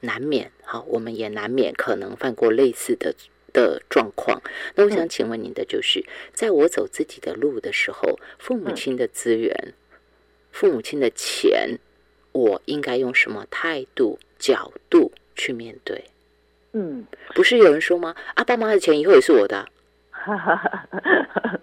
难免，好，我们也难免可能犯过类似的的状况。那我想请问您的就是，在我走自己的路的时候，父母亲的资源、父母亲的钱，我应该用什么态度、角度去面对？嗯，不是有人说吗？啊，爸妈的钱以后也是我的。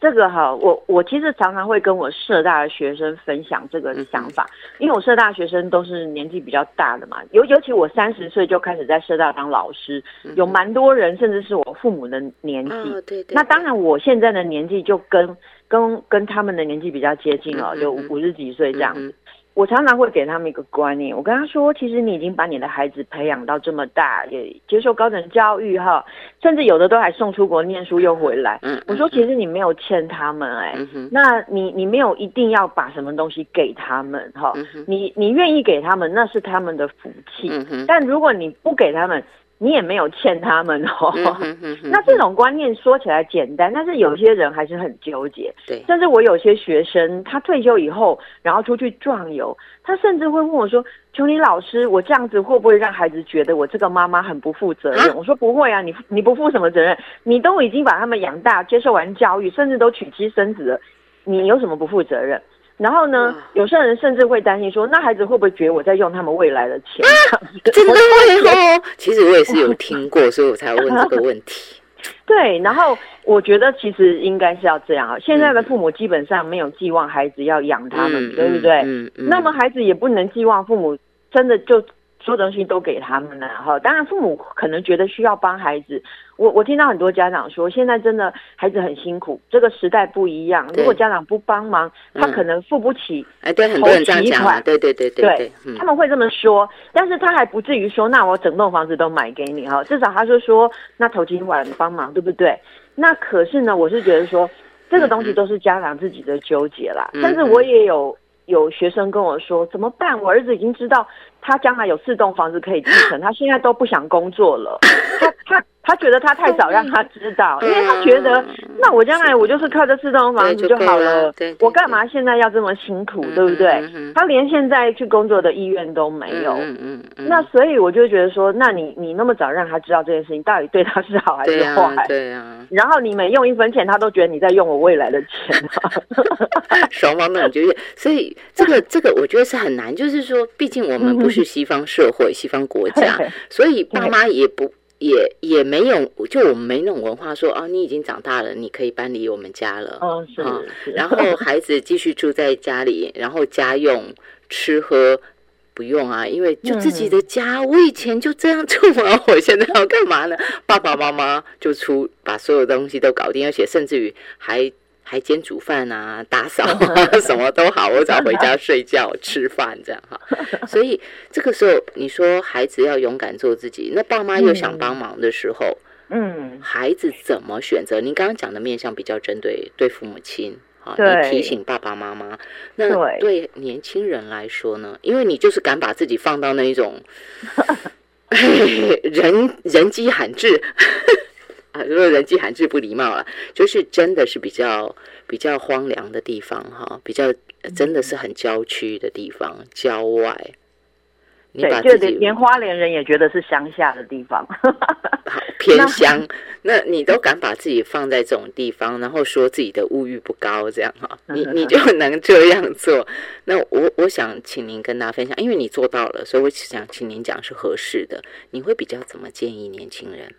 这个哈，我我其实常常会跟我社大的学生分享这个想法，因为我社大学生都是年纪比较大的嘛，尤尤其我三十岁就开始在社大当老师，有蛮多人甚至是我父母的年纪。对对。那当然，我现在的年纪就跟跟跟他们的年纪比较接近了，就五十几岁这样子。我常常会给他们一个观念，我跟他说，其实你已经把你的孩子培养到这么大，也接受高等教育哈，甚至有的都还送出国念书又回来。我说，其实你没有欠他们哎，那你你没有一定要把什么东西给他们哈，你你愿意给他们那是他们的福气，但如果你不给他们。你也没有欠他们哦，那这种观念说起来简单，但是有些人还是很纠结。对，甚至我有些学生，他退休以后，然后出去壮游，他甚至会问我说：“琼妮老师，我这样子会不会让孩子觉得我这个妈妈很不负责任？”我说：“不会啊，你你不负什么责任？你都已经把他们养大，接受完教育，甚至都娶妻生子了，你有什么不负责任？”然后呢？有些人甚至会担心说，那孩子会不会觉得我在用他们未来的钱？真的会哦。其实我也是有听过，所以我才问这个问题。对，然后我觉得其实应该是要这样啊。现在的父母基本上没有寄望孩子要养他们，对不对？嗯嗯。那么孩子也不能寄望父母真的就。所有东西都给他们了哈。当然，父母可能觉得需要帮孩子。我我听到很多家长说，现在真的孩子很辛苦，这个时代不一样。如果家长不帮忙，他可能付不起。哎，对，很多人这样讲。对对对对对，他们会这么说，但是他还不至于说，那我整栋房子都买给你哈。至少他就说，那投几款帮忙，对不对？那可是呢，我是觉得说，这个东西都是家长自己的纠结啦。但是我也有。有学生跟我说怎么办？我儿子已经知道他将来有四栋房子可以继承，他现在都不想工作了。他他。他觉得他太早让他知道，因为他觉得那我将来我就是靠这四栋房子就好了，我干嘛现在要这么辛苦，对不对？他连现在去工作的意愿都没有。那所以我就觉得说，那你你那么早让他知道这件事情，到底对他是好还是坏？对啊。然后你每用一分钱，他都觉得你在用我未来的钱。双方都很纠结，所以这个这个我觉得是很难。就是说，毕竟我们不是西方社会、西方国家，所以爸妈也不。也也没有，就我们没那种文化说啊，你已经长大了，你可以搬离我们家了。哦，是。然后孩子继续住在家里，然后家用吃喝不用啊，因为就自己的家。我以前就这样住啊，我现在要干嘛呢？爸爸妈妈就出把所有东西都搞定，而且甚至于还。还兼煮饭啊，打扫啊，什么都好，我只要回家 睡觉、吃饭这样哈。所以这个时候，你说孩子要勇敢做自己，那爸妈又想帮忙的时候，嗯，孩子怎么选择？您刚刚讲的面向比较针对对父母亲啊，你提醒爸爸妈妈。那对年轻人来说呢？因为你就是敢把自己放到那一种 人人机罕至。啊，如果人迹罕至不礼貌了，就是真的是比较比较荒凉的地方哈，比较真的是很郊区的地方，郊外。你把自己连花莲人也觉得是乡下的地方，偏乡。那你都敢把自己放在这种地方，然后说自己的物欲不高，这样哈，你你就能这样做。那我我想请您跟大家分享，因为你做到了，所以我想请您讲是合适的。你会比较怎么建议年轻人？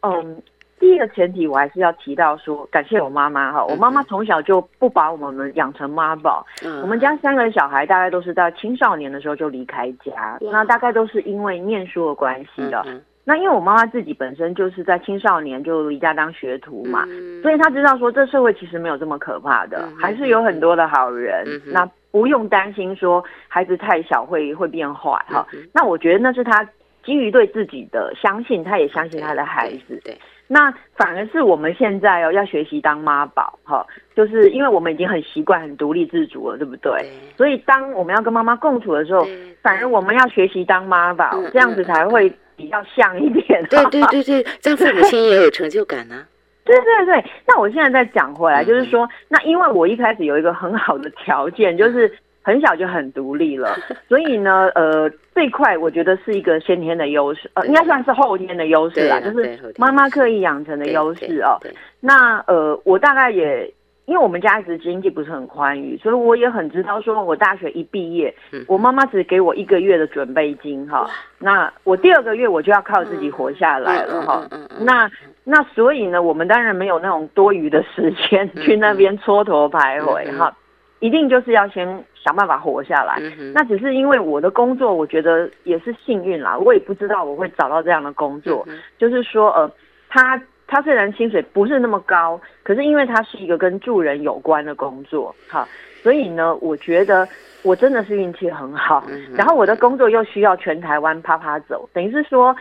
嗯。第一个前提，我还是要提到说，感谢我妈妈哈。我妈妈从小就不把我们养成妈宝。我们家三个小孩大概都是在青少年的时候就离开家，那大概都是因为念书的关系的。那因为我妈妈自己本身就是在青少年就离家当学徒嘛，所以她知道说这社会其实没有这么可怕的，还是有很多的好人。那不用担心说孩子太小会会变坏哈。那我觉得那是她基于对自己的相信，她也相信她的孩子。对。那反而是我们现在哦要学习当妈宝哈，就是因为我们已经很习惯很独立自主了，对不对？所以当我们要跟妈妈共处的时候，反而我们要学习当妈宝，这样子才会比较像一点。对对对对，这样父母亲也有成就感 呢。对对对，那我现在再讲回来，就是说，那因为我一开始有一个很好的条件，就是。很小就很独立了，所以呢，呃，这块我觉得是一个先天的优势，呃，应该算是后天的优势啦，就是妈妈刻意养成的优势哦。那呃，我大概也因为我们家一直经济不是很宽裕，所以我也很知道，说我大学一毕业，我妈妈只给我一个月的准备金哈，那我第二个月我就要靠自己活下来了哈。那那所以呢，我们当然没有那种多余的时间 去那边蹉跎徘徊哈。一定就是要先想办法活下来。那只是因为我的工作，我觉得也是幸运啦。我也不知道我会找到这样的工作。就是说，呃，他他虽然薪水不是那么高，可是因为他是一个跟助人有关的工作，哈，所以呢，我觉得我真的是运气很好。然后我的工作又需要全台湾啪啪走，等于是说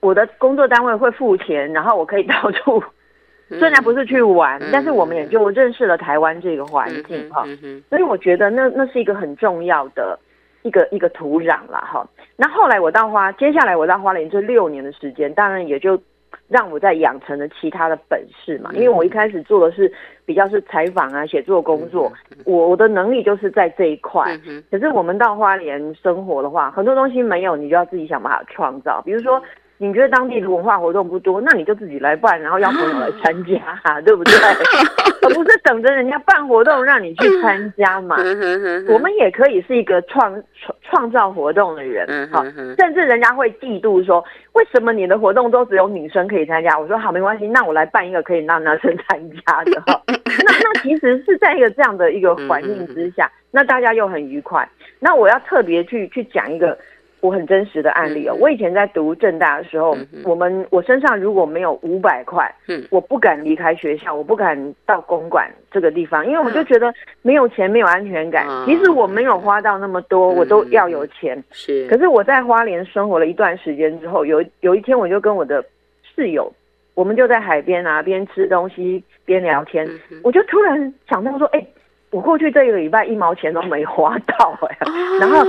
我的工作单位会付钱，然后我可以到处。虽然不是去玩，但是我们也就认识了台湾这个环境哈，所以我觉得那那是一个很重要的一个一个土壤了哈。那后来我到花，接下来我到花莲这六年的时间，当然也就让我在养成了其他的本事嘛。因为我一开始做的是比较是采访啊、写作工作，我我的能力就是在这一块。可是我们到花莲生活的话，很多东西没有，你就要自己想办法创造，比如说。你觉得当地的文化活动不多，那你就自己来办，然后邀朋友来参加，对不对？而不是等着人家办活动让你去参加嘛。我们也可以是一个创创创造活动的人，好，甚至人家会嫉妒说，为什么你的活动都只有女生可以参加？我说好，没关系，那我来办一个可以让男生参加的。那那其实是在一个这样的一个环境之下，那大家又很愉快。那我要特别去去讲一个。我很真实的案例哦。我以前在读正大的时候，我们我身上如果没有五百块，嗯，我不敢离开学校，我不敢到公馆这个地方，因为我就觉得没有钱没有安全感。即使我没有花到那么多，我都要有钱。是。可是我在花莲生活了一段时间之后，有有一天我就跟我的室友，我们就在海边啊，边吃东西边聊天，我就突然想到说，哎。我过去这一个礼拜一毛钱都没花到哎，然后，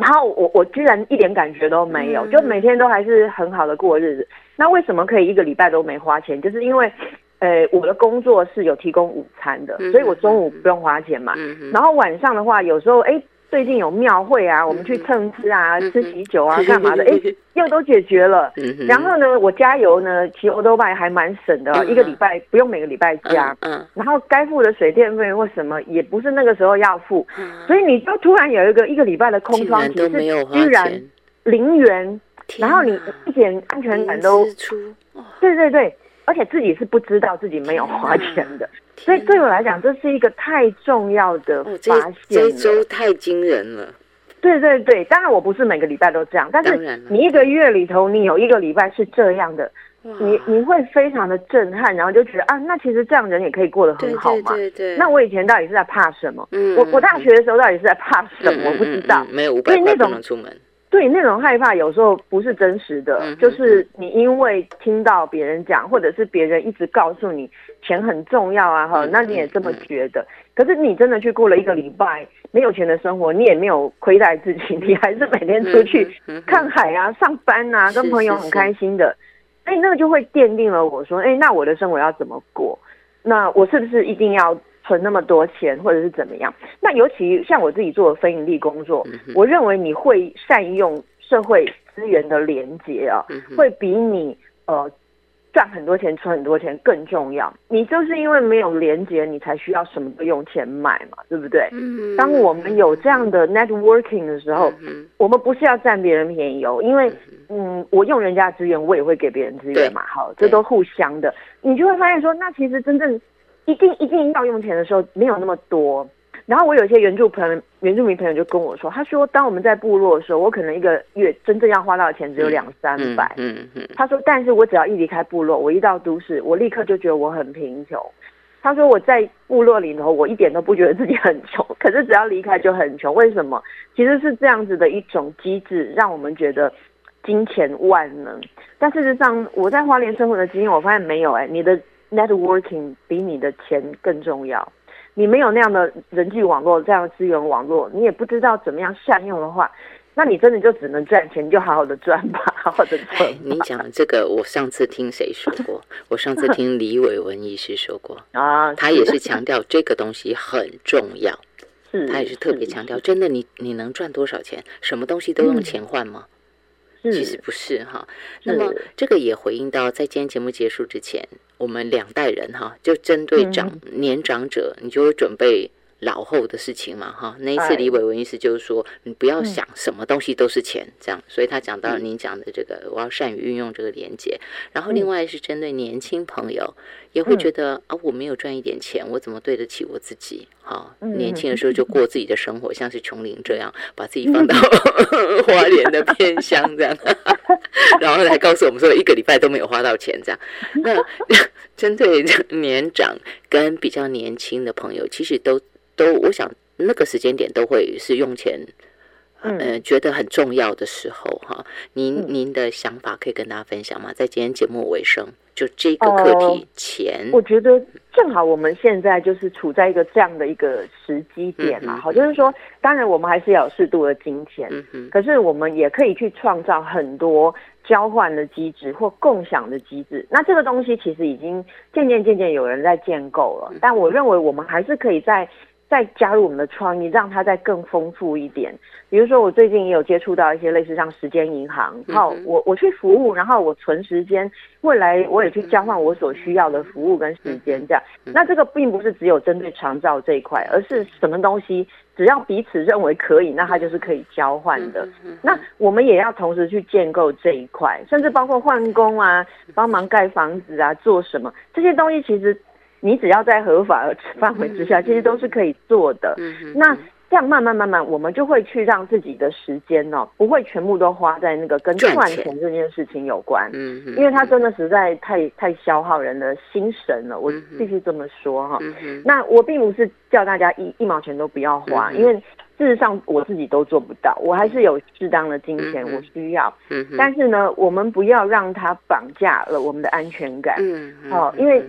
然后我我居然一点感觉都没有，就每天都还是很好的过日子。那为什么可以一个礼拜都没花钱？就是因为，呃，我的工作是有提供午餐的，所以我中午不用花钱嘛。然后晚上的话，有时候哎。最近有庙会啊，我们去蹭吃啊，吃喜酒啊，干嘛的？哎，又都解决了。然后呢，我加油呢，骑欧多拜还蛮省的，一个礼拜不用每个礼拜加。嗯。然后该付的水电费或什么，也不是那个时候要付。所以你就突然有一个一个礼拜的空窗期，是居然零元，然后你一点安全感都。对对对。而且自己是不知道自己没有花钱的，所以对我来讲，这是一个太重要的发现。这周太惊人了。对对对，当然我不是每个礼拜都这样，但是你一个月里头，你有一个礼拜是这样的，你你会非常的震撼，然后就觉得啊，那其实这样人也可以过得很好嘛。对对。那我以前到底是在怕什么？嗯。我我大学的时候到底是在怕什么？我不知道。没有五百块不能出门。对那种害怕，有时候不是真实的，就是你因为听到别人讲，或者是别人一直告诉你钱很重要啊，哈，那你也这么觉得。可是你真的去过了一个礼拜没有钱的生活，你也没有亏待自己，你还是每天出去看海啊、上班啊，跟朋友很开心的。哎，那个就会奠定了我说，哎，那我的生活要怎么过？那我是不是一定要？存那么多钱，或者是怎么样？那尤其像我自己做非盈利工作，我认为你会善用社会资源的连接啊，会比你呃赚很多钱、存很多钱更重要。你就是因为没有连接，你才需要什么都用钱买嘛，对不对？当我们有这样的 networking 的时候，我们不是要占别人便宜哦，因为嗯，我用人家资源，我也会给别人资源嘛，好，这都互相的。你就会发现说，那其实真正。一定一定要用钱的时候没有那么多，然后我有一些原住朋友、原住民朋友就跟我说，他说当我们在部落的时候，我可能一个月真正要花到的钱只有两三百。嗯嗯。他说，但是我只要一离开部落，我一到都市，我立刻就觉得我很贫穷。他说我在部落里头，我一点都不觉得自己很穷，可是只要离开就很穷。为什么？其实是这样子的一种机制，让我们觉得金钱万能。但事实上，我在花莲生活的经验，我发现没有哎，你的。Networking 比你的钱更重要。你没有那样的人际网络，这样的资源网络，你也不知道怎么样善用的话，那你真的就只能赚钱，就好好的赚吧，好好的赚。你讲这个，我上次听谁说过？我上次听李伟文医师说过 啊，他也是强调这个东西很重要，是，他也是特别强调，真的，你你能赚多少钱？什么东西都用钱换吗？其实不是哈。那么这个也回应到，在今天节目结束之前。我们两代人哈，就针对长年长者，你就会准备。老后的事情嘛，哈，那一次李伟文意思就是说，你不要想什么东西都是钱，这样，所以他讲到您讲的这个，我要善于运用这个连接。然后另外是针对年轻朋友，也会觉得啊，我没有赚一点钱，我怎么对得起我自己？哈，年轻的时候就过自己的生活，像是琼林这样，把自己放到 花莲的偏乡这样，然后来告诉我们说，一个礼拜都没有花到钱这样。那 针对年长跟比较年轻的朋友，其实都。都，我想那个时间点都会是用钱，嗯，觉得很重要的时候哈。您您的想法可以跟大家分享吗？在今天节目尾声，就这个课题钱，我觉得正好我们现在就是处在一个这样的一个时机点嘛。好，就是说，当然我们还是要有适度的金钱，嗯可是我们也可以去创造很多交换的机制或共享的机制。那这个东西其实已经渐渐渐渐有人在建构了，但我认为我们还是可以在。再加入我们的创意，让它再更丰富一点。比如说，我最近也有接触到一些类似像时间银行，好，我我去服务，然后我存时间，未来我也去交换我所需要的服务跟时间，这样。那这个并不是只有针对长照这一块，而是什么东西只要彼此认为可以，那它就是可以交换的。那我们也要同时去建构这一块，甚至包括换工啊，帮忙盖房子啊，做什么这些东西，其实。你只要在合法范围之下，其实都是可以做的。那这样慢慢慢慢，我们就会去让自己的时间哦，不会全部都花在那个跟赚钱这件事情有关。嗯，因为它真的实在太太消耗人的心神了，我必须这么说哈。那我并不是叫大家一一毛钱都不要花，因为事实上我自己都做不到，我还是有适当的金钱我需要。嗯，但是呢，我们不要让它绑架了我们的安全感。嗯，哦，因为。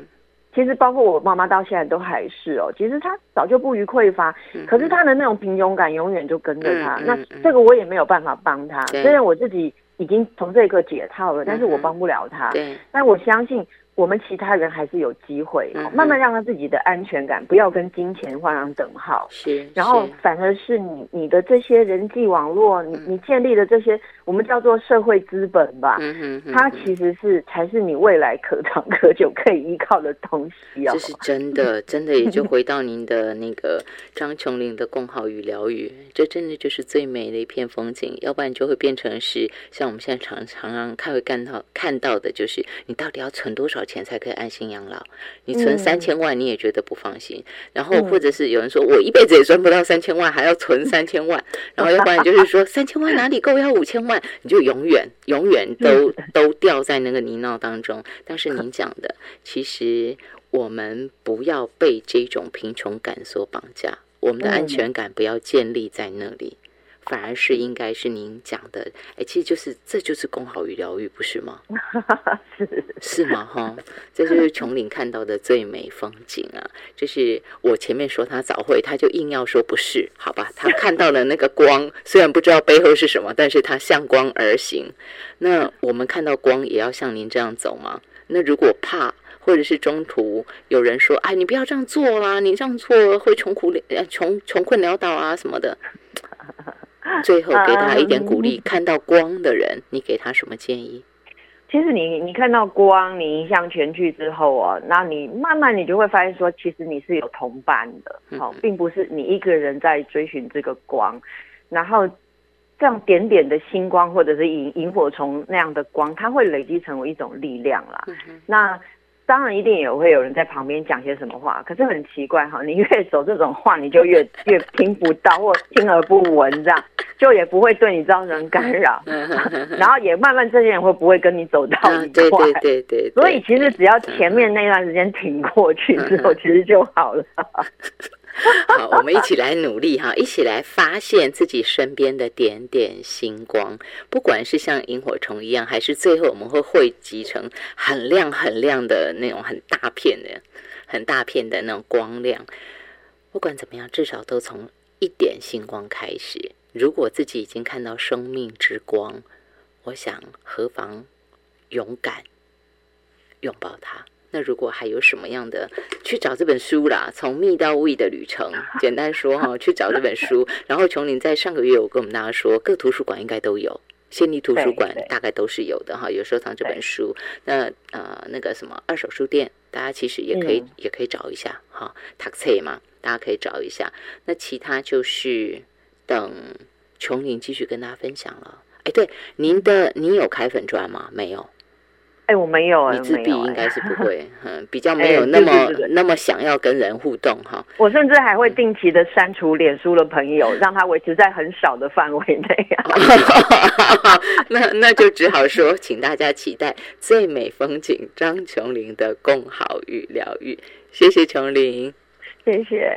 其实包括我妈妈到现在都还是哦，其实她早就不予匮乏，可是她的那种平庸感永远就跟着她。那这个我也没有办法帮她，虽然我自己已经从这一刻解套了，但是我帮不了她。但我相信。我们其他人还是有机会，慢慢让他自己的安全感不要跟金钱画上等号。是，然后反而是你你的这些人际网络，你你建立的这些，我们叫做社会资本吧。嗯它其实是才是你未来可长可久可以依靠的东西哦。这是真的，真的也就回到您的那个张琼林的共好与疗愈，这真的就是最美的一片风景。要不然就会变成是像我们现在常常常看会看到看到的，就是你到底要存多少钱。钱才可以安心养老。你存三千万，你也觉得不放心。然后，或者是有人说我一辈子也赚不到三千万，还要存三千万。然后，要不然就是说三千万哪里够，要五千万，你就永远永远都都掉在那个泥淖当中。但是您讲的，其实我们不要被这种贫穷感所绑架，我们的安全感不要建立在那里。反而是应该是您讲的，哎，其实就是这就是公好与疗愈，不是吗？是是吗？哈，这就是琼林看到的最美风景啊！就是我前面说他早会，他就硬要说不是，好吧？他看到了那个光，虽然不知道背后是什么，但是他向光而行。那我们看到光，也要像您这样走吗？那如果怕，或者是中途有人说，哎，你不要这样做啦，你这样做会穷苦呃穷穷困潦倒啊什么的。最后给他一点鼓励，看到光的人，你给他什么建议？其实你你看到光，你一向全去之后啊，那你慢慢你就会发现说，其实你是有同伴的，好，并不是你一个人在追寻这个光，然后这样点点的星光或者是萤萤火虫那样的光，它会累积成为一种力量啦。那。当然，一定也会有人在旁边讲些什么话，可是很奇怪哈，你越走这种话，你就越越听不到或听而不闻，这样就也不会对你造成干扰，然后也慢慢这些人会不会跟你走到一块？对对对对。所以其实只要前面那段时间挺过去之后，其实就好了。好，我们一起来努力哈，一起来发现自己身边的点点星光，不管是像萤火虫一样，还是最后我们会汇集成很亮很亮的那种很大片的、很大片的那种光亮。不管怎么样，至少都从一点星光开始。如果自己已经看到生命之光，我想何妨勇敢拥抱它。那如果还有什么样的，去找这本书啦，从密到位的旅程，简单说哈，去找这本书。然后琼林在上个月有跟我们大家说，各图书馆应该都有，县立图书馆大概都是有的哈，有收藏这本书。那呃，那个什么二手书店，大家其实也可以也可以找一下哈，塔克册嘛，大家可以找一下。那其他就是等琼林继续跟大家分享了。哎，对，您的您有开粉砖吗？没有。哎，我没有，你自闭应该是不会，嗯，比较没有那么那么想要跟人互动哈。我甚至还会定期的删除脸书的朋友，让他维持在很少的范围内。那那就只好说，请大家期待最美风景张琼林的共好与疗愈。谢谢琼林，谢谢。